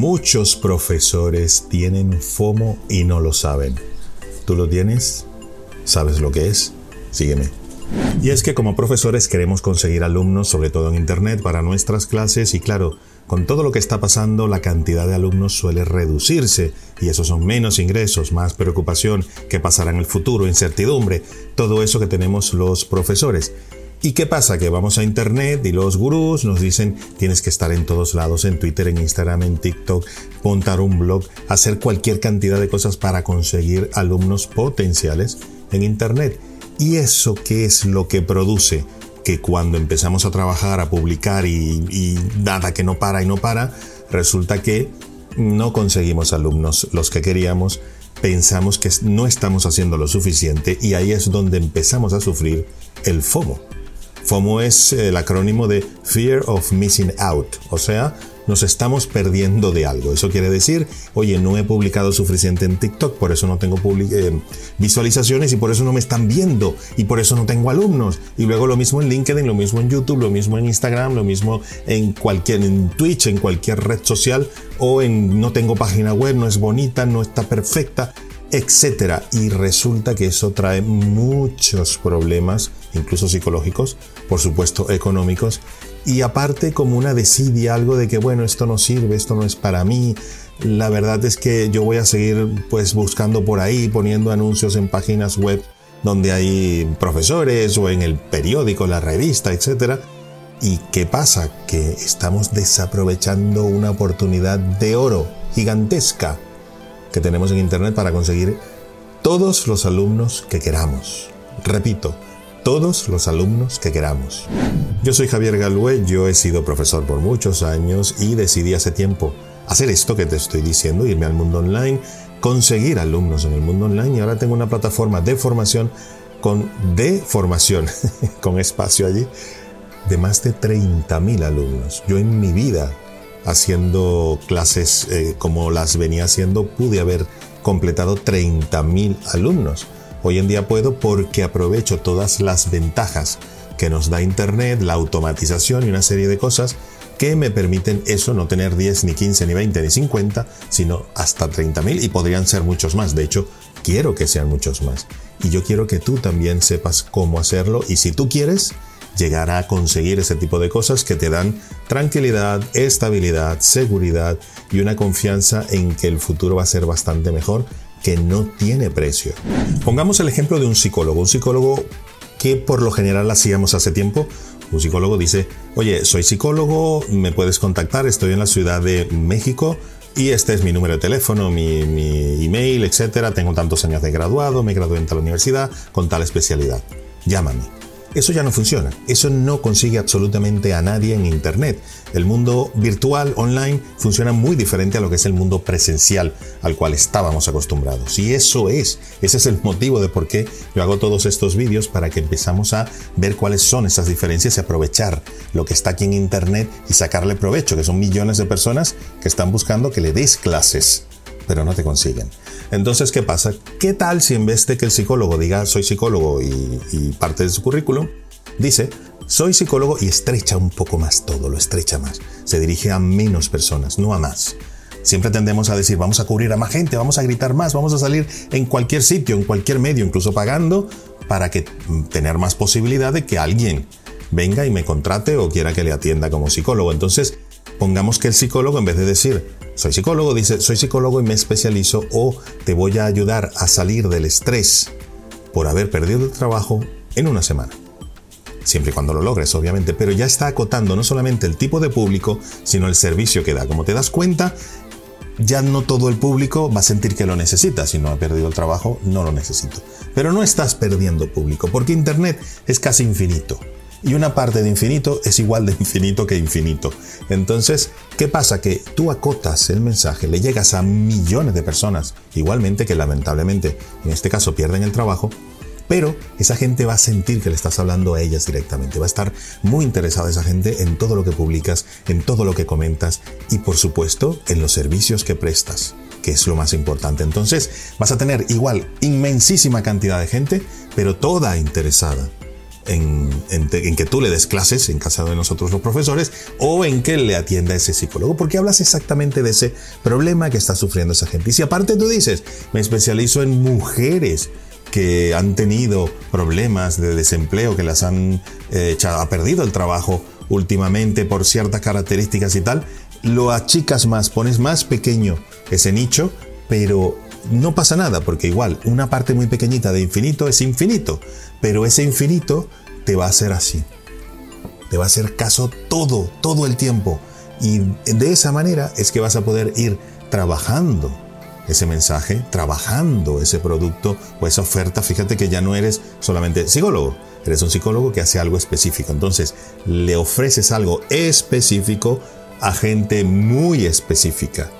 Muchos profesores tienen FOMO y no lo saben. ¿Tú lo tienes? ¿Sabes lo que es? Sígueme. Y es que como profesores queremos conseguir alumnos, sobre todo en Internet, para nuestras clases y claro, con todo lo que está pasando, la cantidad de alumnos suele reducirse y eso son menos ingresos, más preocupación, qué pasará en el futuro, incertidumbre, todo eso que tenemos los profesores. ¿Y qué pasa? Que vamos a Internet y los gurús nos dicen tienes que estar en todos lados, en Twitter, en Instagram, en TikTok, montar un blog, hacer cualquier cantidad de cosas para conseguir alumnos potenciales en Internet. ¿Y eso qué es lo que produce? Que cuando empezamos a trabajar, a publicar y, y nada que no para y no para, resulta que no conseguimos alumnos los que queríamos, pensamos que no estamos haciendo lo suficiente y ahí es donde empezamos a sufrir el FOMO. FOMO es el acrónimo de Fear of Missing Out, o sea, nos estamos perdiendo de algo. Eso quiere decir, oye, no he publicado suficiente en TikTok, por eso no tengo eh, visualizaciones y por eso no me están viendo y por eso no tengo alumnos. Y luego lo mismo en LinkedIn, lo mismo en YouTube, lo mismo en Instagram, lo mismo en cualquier en Twitch, en cualquier red social o en no tengo página web, no es bonita, no está perfecta etcétera. Y resulta que eso trae muchos problemas, incluso psicológicos, por supuesto económicos, y aparte como una desidia, algo de que bueno, esto no sirve, esto no es para mí. La verdad es que yo voy a seguir pues buscando por ahí, poniendo anuncios en páginas web donde hay profesores o en el periódico, la revista, etcétera. ¿Y qué pasa? Que estamos desaprovechando una oportunidad de oro gigantesca que tenemos en Internet para conseguir todos los alumnos que queramos. Repito, todos los alumnos que queramos. Yo soy Javier Galue, yo he sido profesor por muchos años y decidí hace tiempo hacer esto que te estoy diciendo, irme al mundo online, conseguir alumnos en el mundo online y ahora tengo una plataforma de formación con de formación, con espacio allí, de más de 30.000 alumnos. Yo en mi vida haciendo clases eh, como las venía haciendo, pude haber completado 30.000 alumnos. Hoy en día puedo porque aprovecho todas las ventajas que nos da Internet, la automatización y una serie de cosas que me permiten eso, no tener 10, ni 15, ni 20, ni 50, sino hasta 30.000 y podrían ser muchos más. De hecho, quiero que sean muchos más. Y yo quiero que tú también sepas cómo hacerlo y si tú quieres, llegar a conseguir ese tipo de cosas que te dan tranquilidad, estabilidad, seguridad y una confianza en que el futuro va a ser bastante mejor que no tiene precio. Pongamos el ejemplo de un psicólogo, un psicólogo que por lo general hacíamos hace tiempo. Un psicólogo dice, oye, soy psicólogo, me puedes contactar, estoy en la Ciudad de México y este es mi número de teléfono, mi, email, etcétera. Tengo tantos años de graduado, me gradué en tal universidad con tal especialidad. Llámame. Eso ya no funciona. Eso no consigue absolutamente a nadie en Internet. El mundo virtual, online, funciona muy diferente a lo que es el mundo presencial al cual estábamos acostumbrados. Y eso es, ese es el motivo de por qué yo hago todos estos vídeos para que empezamos a ver cuáles son esas diferencias y aprovechar lo que está aquí en Internet y sacarle provecho, que son millones de personas que están buscando que le des clases pero no te consiguen. Entonces, ¿qué pasa? ¿Qué tal si en vez de que el psicólogo diga soy psicólogo y, parte de su currículum, dice soy psicólogo y estrecha un poco más todo, lo estrecha más. Se dirige a menos personas, no a más. Siempre tendemos a decir, vamos a cubrir a más gente, vamos a gritar más, vamos a salir en cualquier sitio, en cualquier medio, incluso pagando, para que mm, tener más posibilidad de que alguien venga y me contrate o quiera que le atienda como psicólogo. Entonces, pongamos que el psicólogo, en vez de decir, soy psicólogo, dice, soy psicólogo y me especializo o te voy a ayudar a salir del estrés por haber perdido el trabajo en una semana. Siempre y cuando lo logres, obviamente, pero ya está acotando no solamente el tipo de público, sino el servicio que da. Como te das cuenta, ya no todo el público va a sentir que lo necesita. Si no ha perdido el trabajo, no lo necesito. Pero no estás perdiendo público, porque Internet es casi infinito y una parte de infinito es igual de infinito que infinito. Entonces, ¿qué pasa? Que tú acotas el mensaje, le llegas a millones de personas, igualmente que lamentablemente en este caso pierden el trabajo, pero esa gente va a sentir que le estás hablando a ellas directamente, va a estar muy interesada esa gente en todo lo que publicas, en todo lo que comentas y por supuesto en los servicios que prestas que es lo más importante. Entonces vas a tener igual inmensísima cantidad de gente, pero toda interesada en, que tú le des clases en casa de nosotros los profesores o en que le atienda ese psicólogo, porque hablas exactamente de ese problema que está sufriendo esa gente. Y si aparte tú dices, me especializo en mujeres que han tenido problemas de desempleo, que las han eh, ha perdido el trabajo últimamente por ciertas características y tal, lo achicas más, pones más pequeño ese nicho, pero no pasa nada, porque igual una parte muy pequeñita de infinito es infinito, pero ese infinito te va a hacer así. Te va a hacer caso todo, todo el tiempo. Y de esa manera es que vas a poder ir trabajando ese mensaje, trabajando ese producto o esa oferta. Fíjate que ya no eres solamente psicólogo, eres un psicólogo que hace algo específico. Entonces, le ofreces algo específico a gente muy específica,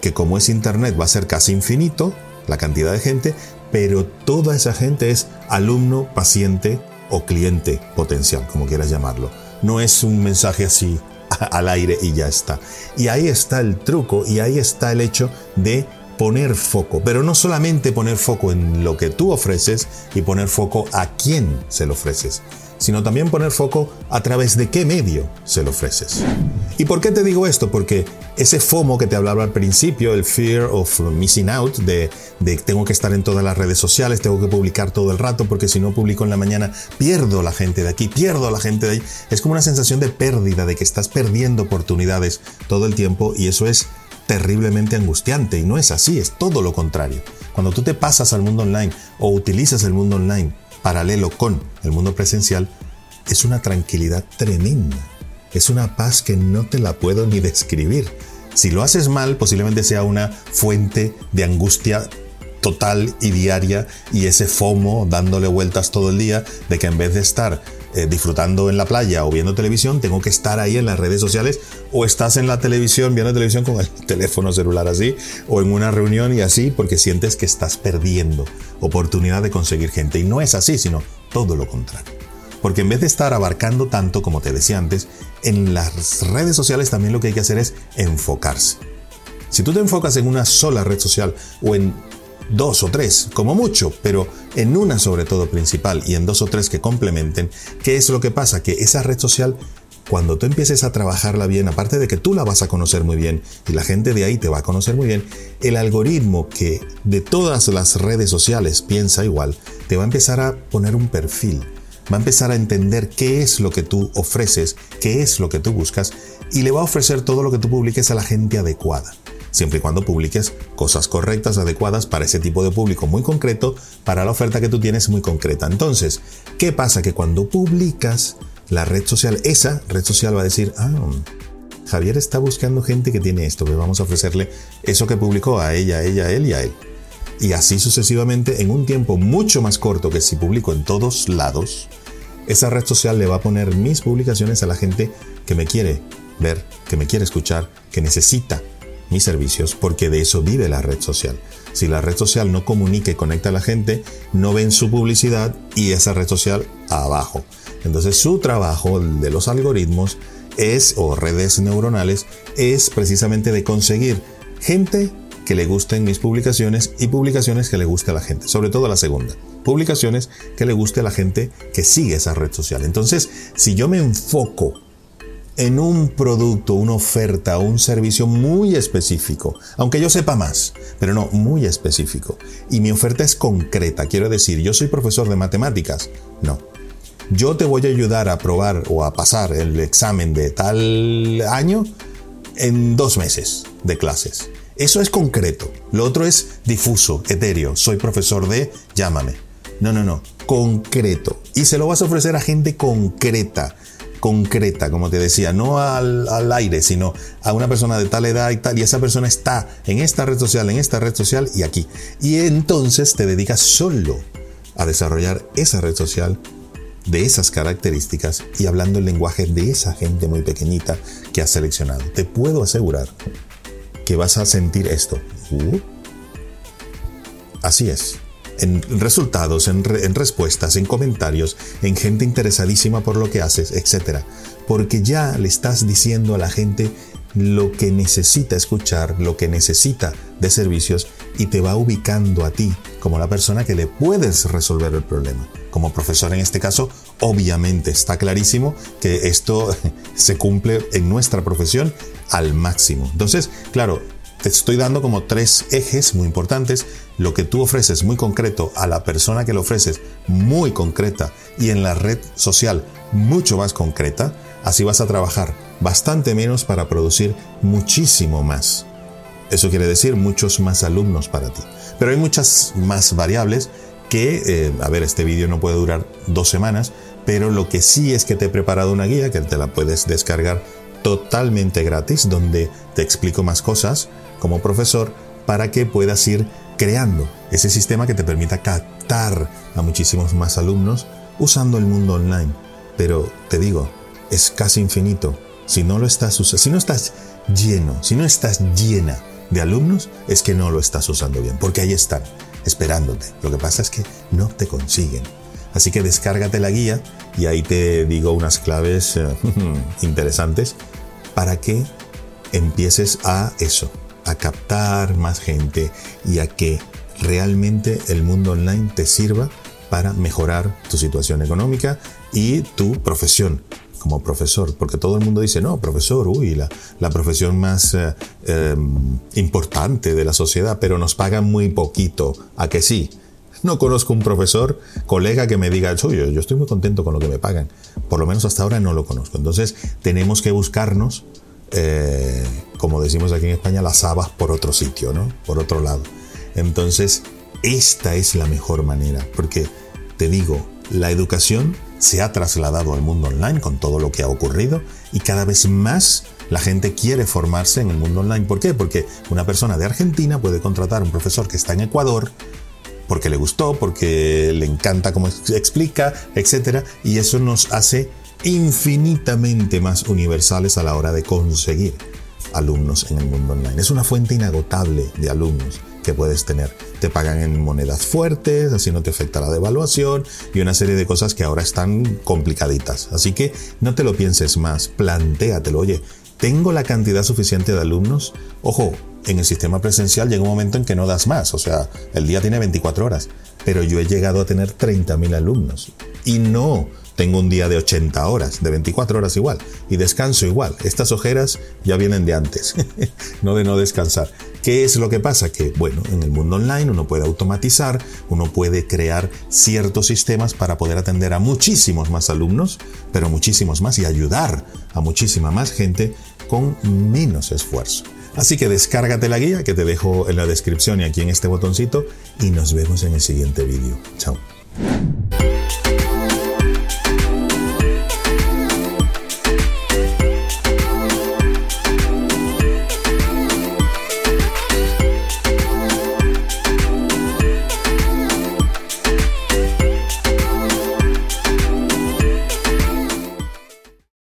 que como es Internet va a ser casi infinito la cantidad de gente, pero toda esa gente es alumno, paciente o cliente potencial, como quieras llamarlo. No es un mensaje así al aire y ya está. Y ahí está el truco y ahí está el hecho de poner foco, pero no solamente poner foco en lo que tú ofreces y poner foco a quién se lo ofreces, sino también poner foco a través de qué medio se lo ofreces. ¿Y por qué te digo esto? Porque ese FOMO que te hablaba al principio, el fear of missing out, de, de tengo que estar en todas las redes sociales, tengo que publicar todo el rato, porque si no publico en la mañana pierdo la gente de aquí, pierdo la gente de ahí. Es como una sensación de pérdida, de que estás perdiendo oportunidades todo el tiempo y eso es terriblemente angustiante y no es así, es todo lo contrario. Cuando tú te pasas al mundo online o utilizas el mundo online paralelo con el mundo presencial, es una tranquilidad tremenda. Es una paz que no te la puedo ni describir. Si lo haces mal, posiblemente sea una fuente de angustia total y diaria y ese FOMO dándole vueltas todo el día de que en vez de estar eh, disfrutando en la playa o viendo televisión, tengo que estar ahí en las redes sociales o estás en la televisión viendo televisión con el teléfono celular así o en una reunión y así porque sientes que estás perdiendo oportunidad de conseguir gente y no es así, sino todo lo contrario. Porque en vez de estar abarcando tanto, como te decía antes, en las redes sociales también lo que hay que hacer es enfocarse. Si tú te enfocas en una sola red social o en dos o tres, como mucho, pero en una sobre todo principal y en dos o tres que complementen, ¿qué es lo que pasa? Que esa red social, cuando tú empieces a trabajarla bien, aparte de que tú la vas a conocer muy bien y la gente de ahí te va a conocer muy bien, el algoritmo que de todas las redes sociales piensa igual, te va a empezar a poner un perfil va a empezar a entender qué es lo que tú ofreces, qué es lo que tú buscas y le va a ofrecer todo lo que tú publiques a la gente adecuada siempre y cuando publiques cosas correctas, adecuadas para ese tipo de público muy concreto, para la oferta que tú tienes muy concreta. Entonces, ¿qué pasa? Que cuando publicas la red social, esa red social va a decir, ah, Javier está buscando gente que tiene esto, pues vamos a ofrecerle eso que publicó a ella, a ella, a él y a él. Y así sucesivamente en un tiempo mucho más corto que si publico en todos lados, esa red social le va a poner mis publicaciones a la gente que me quiere ver, que me quiere escuchar, que necesita mis servicios porque de eso vive la red social. Si la red social no comunica y conecta a la gente, no ven su publicidad y esa red social abajo. Entonces su trabajo de los algoritmos es, o redes neuronales, es precisamente de conseguir gente que le gusten mis publicaciones y publicaciones que le guste a la gente, sobre todo la segunda. Publicaciones que le guste a la gente que sigue esa red social. Entonces, si yo me enfoco en un producto, una oferta, un servicio muy específico, aunque yo sepa más, pero no, muy específico. Y mi oferta es concreta, quiero decir, yo soy profesor de matemáticas, no. Yo te voy a ayudar a probar o a pasar el examen de tal año en dos meses de clases. Eso es concreto. Lo otro es difuso, etéreo. Soy profesor de, llámame. No, no, no. Concreto. Y se lo vas a ofrecer a gente concreta concreta, como te decía, no al, aire, sino a una persona de tal edad y tal, y esa persona está en esta red social, en esta red social y aquí. Y entonces te dedicas solo a desarrollar esa red social de esas características y hablando el lenguaje de esa gente muy pequeñita que has seleccionado. Te puedo asegurar que vas a sentir esto. Uh. así es en resultados, en, respuestas, en comentarios, en gente interesadísima por lo que haces, etc. Porque ya le estás diciendo a la gente lo que necesita escuchar, lo que necesita de servicios y te va ubicando a ti como la persona que le puedes resolver el problema, como profesor en este caso obviamente está clarísimo que esto se cumple en nuestra profesión al máximo. Entonces, claro, te estoy dando como tres ejes muy importantes. Lo que tú ofreces muy concreto a la persona que lo ofreces muy concreta y en la red social mucho más concreta. Así vas a trabajar bastante menos para producir muchísimo más. Eso quiere decir muchos más alumnos para ti. Pero hay muchas más variables que, eh, a ver, este vídeo no puede durar dos semanas, pero lo que sí es que te he preparado una guía que te la puedes descargar totalmente gratis, donde te explico más cosas como profesor para que puedas ir creando ese sistema que te permita captar a muchísimos más alumnos usando el mundo online. Pero te digo, es casi infinito. Si no lo estás si no estás lleno, si no estás llena de alumnos, es que no lo estás usando bien, porque ahí están, esperándote. Lo que pasa es que no te consiguen. Así que descárgate la guía y ahí te digo unas claves eh, interesantes para que empieces a eso, a captar más gente y a que realmente el mundo online te sirva para mejorar tu situación económica y tu profesión como profesor, porque todo el mundo dice, no, profesor, uy, la, la profesión más eh, em, importante de la sociedad, pero nos pagan muy poquito, ¿a que sí? No conozco un profesor, colega que me diga, yo, yo estoy muy contento con lo que me pagan. Por lo menos hasta ahora no lo conozco. Entonces tenemos que buscarnos eh, como decimos aquí en España, las habas por otro sitio, ¿no? Por otro lado. Entonces, esta es la mejor manera, porque te digo, la educación se ha trasladado al mundo online con todo lo que ha ocurrido y cada vez más la gente quiere formarse en el mundo online. ¿Por qué? Porque una persona de Argentina puede contratar a un profesor que está en Ecuador porque le gustó, porque le encanta cómo explica, etc. Y eso nos hace infinitamente más universales a la hora de conseguir alumnos en el mundo online. Es una fuente inagotable de alumnos que puedes tener. Te pagan en monedas fuertes, así no te afecta la devaluación y una serie de cosas que ahora están complicaditas. Así que no te lo pienses más, plantéatelo. Oye, ¿tengo la cantidad suficiente de alumnos? Ojo, en el sistema presencial llega un momento en que no das más, o sea, el día tiene 24 horas, pero yo he llegado a tener 30.000 alumnos y no tengo un día de 80 horas, de 24 horas igual, y descanso igual. Estas ojeras ya vienen de antes, no de no descansar. ¿Qué es lo que pasa? Que, bueno, en el mundo online uno puede automatizar, uno puede crear ciertos sistemas para poder atender a muchísimos más alumnos, pero muchísimos más y ayudar a muchísima más gente con menos esfuerzo. Así que descárgate la guía que te dejo en la descripción y aquí en este botoncito y nos vemos en el siguiente vídeo. Chao.